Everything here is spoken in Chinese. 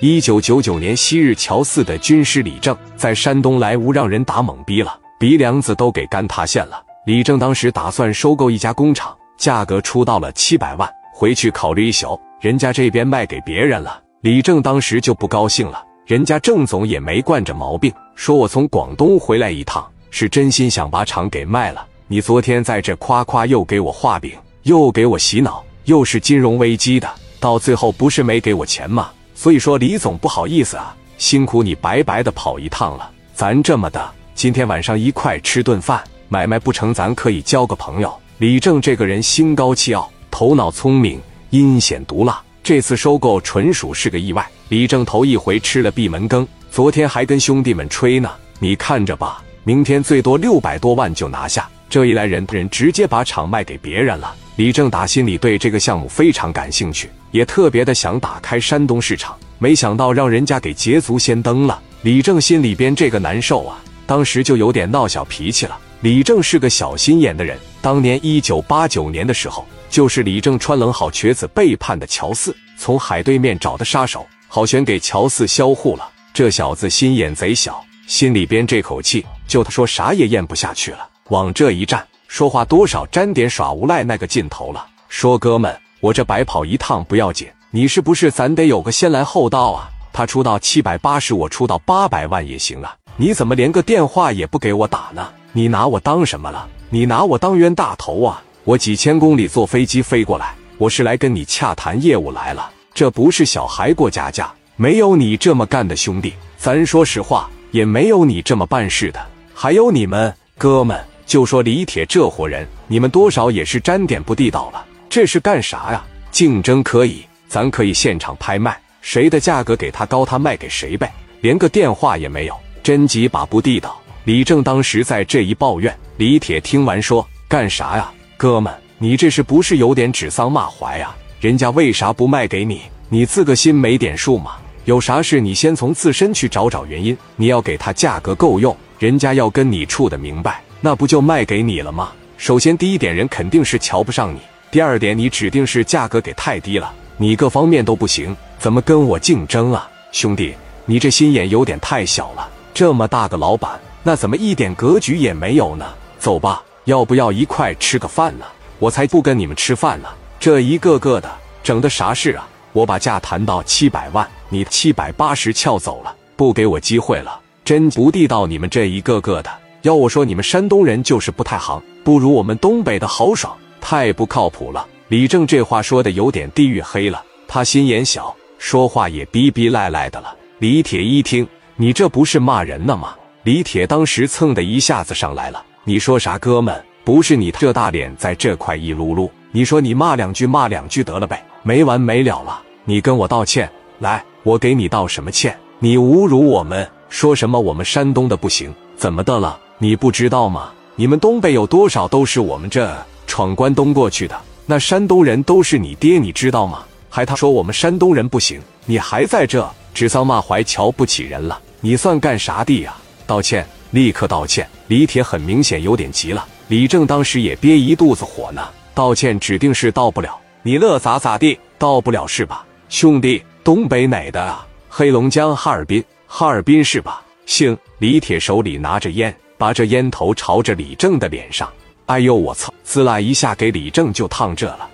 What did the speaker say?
一九九九年，昔日乔四的军师李正在山东莱芜让人打懵逼了，鼻梁子都给干塌陷了。李正当时打算收购一家工厂，价格出到了七百万。回去考虑一宿，人家这边卖给别人了。李正当时就不高兴了，人家郑总也没惯着毛病，说我从广东回来一趟，是真心想把厂给卖了。你昨天在这夸夸又给我画饼，又给我洗脑，又是金融危机的，到最后不是没给我钱吗？所以说，李总不好意思啊，辛苦你白白的跑一趟了。咱这么的，今天晚上一块吃顿饭，买卖不成，咱可以交个朋友。李正这个人心高气傲，头脑聪明，阴险毒辣。这次收购纯属是个意外。李正头一回吃了闭门羹，昨天还跟兄弟们吹呢。你看着吧，明天最多六百多万就拿下。这一来，人人直接把厂卖给别人了。李正打心里对这个项目非常感兴趣。也特别的想打开山东市场，没想到让人家给捷足先登了。李正心里边这个难受啊，当时就有点闹小脾气了。李正是个小心眼的人，当年一九八九年的时候，就是李正穿冷好瘸子背叛的乔四，从海对面找的杀手，好悬给乔四销户了。这小子心眼贼小，心里边这口气，就他说啥也咽不下去了，往这一站，说话多少沾点耍无赖那个劲头了。说哥们。我这白跑一趟不要紧，你是不是咱得有个先来后到啊？他出到七百八十，我出到八百万也行啊。你怎么连个电话也不给我打呢？你拿我当什么了？你拿我当冤大头啊？我几千公里坐飞机飞过来，我是来跟你洽谈业务来了。这不是小孩过家家，没有你这么干的兄弟，咱说实话，也没有你这么办事的。还有你们哥们，就说李铁这伙人，你们多少也是沾点不地道了。这是干啥呀？竞争可以，咱可以现场拍卖，谁的价格给他高，他卖给谁呗。连个电话也没有，真几把不地道。李正当时在这一抱怨，李铁听完说：“干啥呀，哥们？你这是不是有点指桑骂槐呀？人家为啥不卖给你？你自个心没点数吗？有啥事你先从自身去找找原因。你要给他价格够用，人家要跟你处的明白，那不就卖给你了吗？首先第一点，人肯定是瞧不上你。”第二点，你指定是价格给太低了，你各方面都不行，怎么跟我竞争啊，兄弟？你这心眼有点太小了。这么大个老板，那怎么一点格局也没有呢？走吧，要不要一块吃个饭呢？我才不跟你们吃饭呢！这一个个的整的啥事啊？我把价谈到七百万，你七百八十撬走了，不给我机会了，真不地道！你们这一个个的，要我说，你们山东人就是不太行，不如我们东北的豪爽。太不靠谱了！李正这话说的有点地域黑了，他心眼小，说话也逼逼赖赖的了。李铁一听，你这不是骂人呢吗？李铁当时蹭的一下子上来了，你说啥，哥们？不是你这大脸在这块一撸撸，你说你骂两句骂两句得了呗，没完没了了。你跟我道歉，来，我给你道什么歉？你侮辱我们，说什么我们山东的不行，怎么的了？你不知道吗？你们东北有多少都是我们这。闯关东过去的那山东人都是你爹，你知道吗？还他说我们山东人不行，你还在这指桑骂槐，瞧不起人了？你算干啥的呀？道歉，立刻道歉！李铁很明显有点急了，李正当时也憋一肚子火呢。道歉指定是到不了，你乐咋咋地？到不了是吧？兄弟，东北哪的啊？黑龙江哈尔滨，哈尔滨是吧？行。李铁手里拿着烟，把这烟头朝着李正的脸上。哎呦我操！滋啦一下，给李正就烫这了。